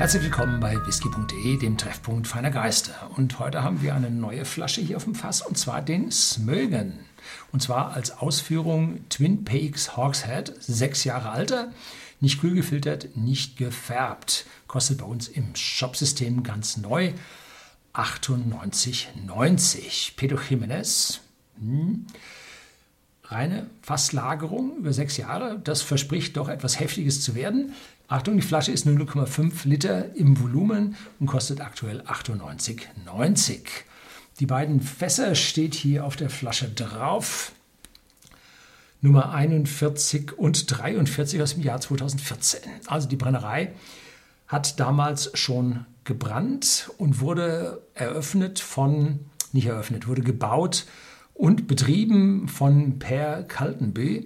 Herzlich willkommen bei whisky.de, dem Treffpunkt feiner Geister. Und heute haben wir eine neue Flasche hier auf dem Fass und zwar den Smögen. Und zwar als Ausführung Twin Peaks Hawkshead, sechs Jahre alter, nicht kühl gefiltert, nicht gefärbt. Kostet bei uns im Shopsystem ganz neu 98,90. Pedro Jimenez. Hm. Reine Fasslagerung über sechs Jahre. Das verspricht doch etwas Heftiges zu werden. Achtung, die Flasche ist 0,5 Liter im Volumen und kostet aktuell 98,90. Die beiden Fässer steht hier auf der Flasche drauf. Nummer 41 und 43 aus dem Jahr 2014. Also die Brennerei hat damals schon gebrannt und wurde eröffnet von, nicht eröffnet, wurde gebaut und betrieben von Per Kaltenbö.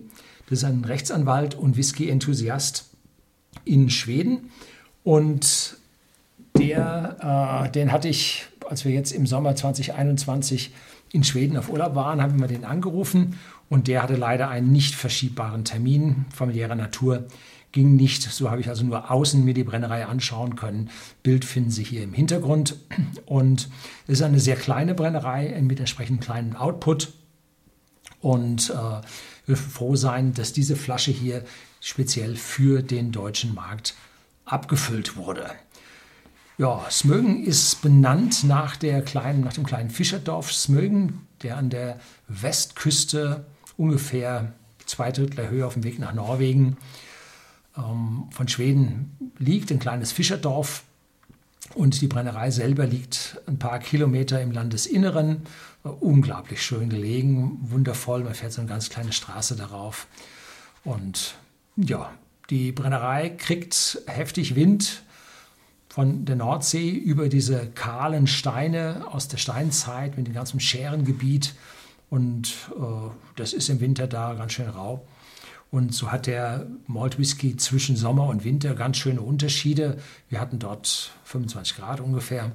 Das ist ein Rechtsanwalt und Whisky-Enthusiast in Schweden. Und der, äh, den hatte ich, als wir jetzt im Sommer 2021 in Schweden auf Urlaub waren, haben wir den angerufen und der hatte leider einen nicht verschiebbaren Termin familiärer Natur. Ging nicht, so habe ich also nur außen mir die Brennerei anschauen können. Bild finden Sie hier im Hintergrund. Und es ist eine sehr kleine Brennerei mit entsprechend kleinen Output. Und äh, wir froh sein, dass diese Flasche hier speziell für den deutschen Markt abgefüllt wurde. Ja, Smögen ist benannt nach, der kleinen, nach dem kleinen Fischerdorf Smögen, der an der Westküste ungefähr zwei Drittel der Höhe auf dem Weg nach Norwegen ähm, von Schweden liegt, ein kleines Fischerdorf. Und die Brennerei selber liegt ein paar Kilometer im Landesinneren, unglaublich schön gelegen, wundervoll. Man fährt so eine ganz kleine Straße darauf. Und ja, die Brennerei kriegt heftig Wind von der Nordsee über diese kahlen Steine aus der Steinzeit mit dem ganzen Schärengebiet. Und äh, das ist im Winter da ganz schön rau. Und so hat der Malt Whisky zwischen Sommer und Winter ganz schöne Unterschiede. Wir hatten dort 25 Grad ungefähr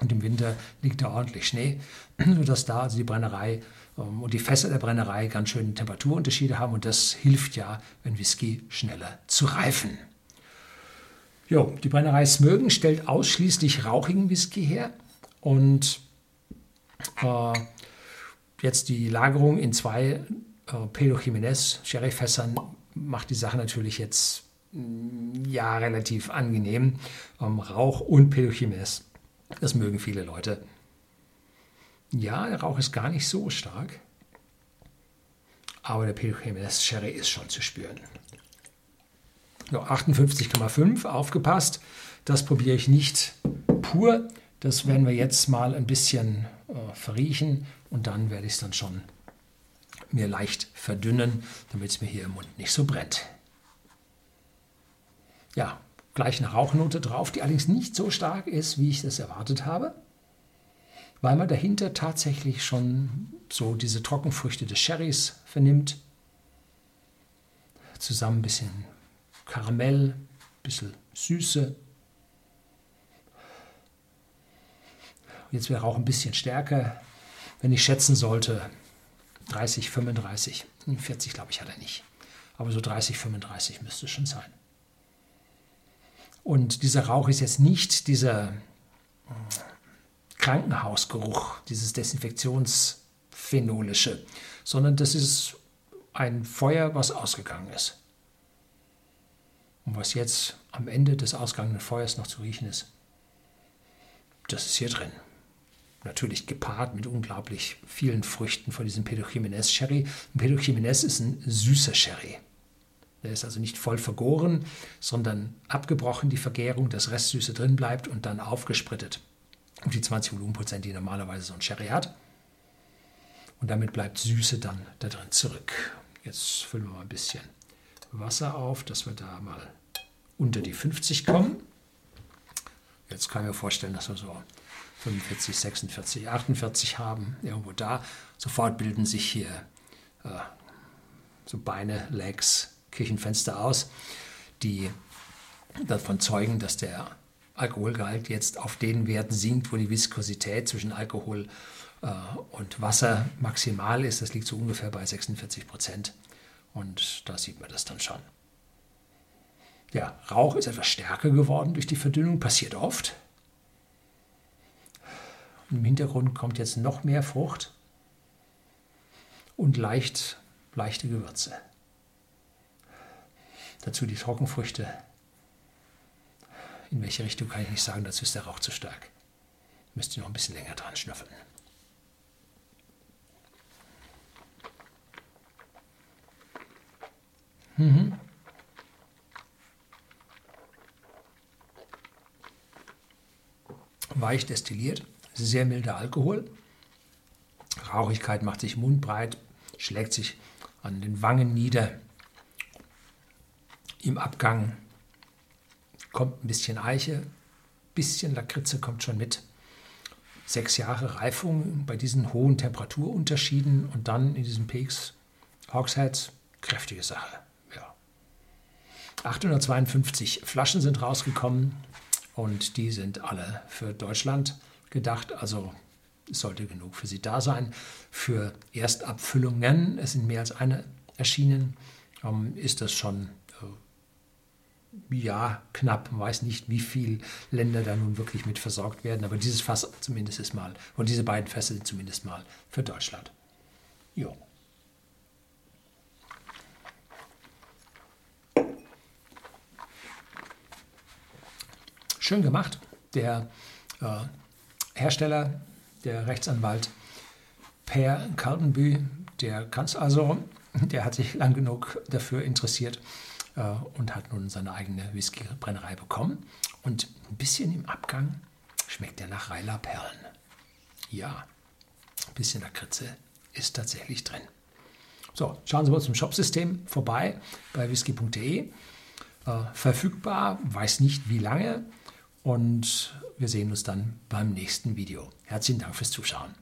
und im Winter liegt da ordentlich Schnee, sodass da also die Brennerei ähm, und die Fässer der Brennerei ganz schöne Temperaturunterschiede haben und das hilft ja, wenn Whisky schneller zu reifen. Jo, die Brennerei Smögen stellt ausschließlich rauchigen Whisky her und äh, jetzt die Lagerung in zwei Pedro Jiménez Sherryfässern macht die Sache natürlich jetzt mm, ja relativ angenehm. Ähm, Rauch und Pedro Jiménez, das mögen viele Leute. Ja, der Rauch ist gar nicht so stark, aber der Pedro Jiménez Sherry ist schon zu spüren. So, 58,5, aufgepasst. Das probiere ich nicht pur. Das werden wir jetzt mal ein bisschen äh, verriechen und dann werde ich es dann schon mir leicht verdünnen, damit es mir hier im Mund nicht so brennt. Ja, gleich eine Rauchnote drauf, die allerdings nicht so stark ist, wie ich das erwartet habe, weil man dahinter tatsächlich schon so diese Trockenfrüchte des Sherrys vernimmt. Zusammen ein bisschen Karamell, ein bisschen Süße. Jetzt wäre auch ein bisschen stärker, wenn ich schätzen sollte, 30, 35, 40 glaube ich hat er nicht. Aber so 30, 35 müsste es schon sein. Und dieser Rauch ist jetzt nicht dieser äh, Krankenhausgeruch, dieses Desinfektionsphenolische, sondern das ist ein Feuer, was ausgegangen ist. Und was jetzt am Ende des ausgegangenen Feuers noch zu riechen ist, das ist hier drin natürlich gepaart mit unglaublich vielen Früchten von diesem Pedro Jiménez Sherry. Und Pedro Jiménez ist ein süßer Sherry. Der ist also nicht voll vergoren, sondern abgebrochen, die Vergärung, das Restsüße drin bleibt und dann aufgesprittet. Um die 20 Volumenprozent, die normalerweise so ein Sherry hat. Und damit bleibt Süße dann da drin zurück. Jetzt füllen wir mal ein bisschen Wasser auf, dass wir da mal unter die 50 kommen. Jetzt kann ich mir vorstellen, dass wir so 45, 46, 48 haben, irgendwo da. Sofort bilden sich hier äh, so Beine, Legs, Kirchenfenster aus, die davon zeugen, dass der Alkoholgehalt jetzt auf den Werten sinkt, wo die Viskosität zwischen Alkohol äh, und Wasser maximal ist. Das liegt so ungefähr bei 46 Prozent. Und da sieht man das dann schon. Der Rauch ist etwas stärker geworden durch die Verdünnung, passiert oft. Im Hintergrund kommt jetzt noch mehr Frucht und leicht, leichte Gewürze. Dazu die Trockenfrüchte. In welche Richtung kann ich nicht sagen, dazu ist der Rauch zu stark. Müsst ihr noch ein bisschen länger dran schnüffeln. Mhm. Weich destilliert, sehr milder Alkohol. Rauchigkeit macht sich mundbreit, schlägt sich an den Wangen nieder. Im Abgang kommt ein bisschen Eiche, ein bisschen Lakritze kommt schon mit. Sechs Jahre Reifung bei diesen hohen Temperaturunterschieden und dann in diesem Peaks Hogsheads, kräftige Sache. 852 Flaschen sind rausgekommen und die sind alle für Deutschland gedacht. Also es sollte genug für Sie da sein. Für Erstabfüllungen, es sind mehr als eine erschienen, ähm, ist das schon äh, ja knapp. Man weiß nicht, wie viele Länder da nun wirklich mit versorgt werden, aber dieses Fass zumindest ist mal, und diese beiden Fässer sind zumindest mal für Deutschland. Jo. Schön gemacht. Der äh, Hersteller, der Rechtsanwalt Per Kaltenbü, der kann es also, der hat sich lang genug dafür interessiert äh, und hat nun seine eigene Whiskybrennerei bekommen. Und ein bisschen im Abgang schmeckt er nach Reiler Perlen. Ja, ein bisschen Lakritze ist tatsächlich drin. So, schauen Sie mal zum Shopsystem vorbei bei whisky.de. Äh, verfügbar, weiß nicht wie lange, und wir sehen uns dann beim nächsten Video. Herzlichen Dank fürs Zuschauen.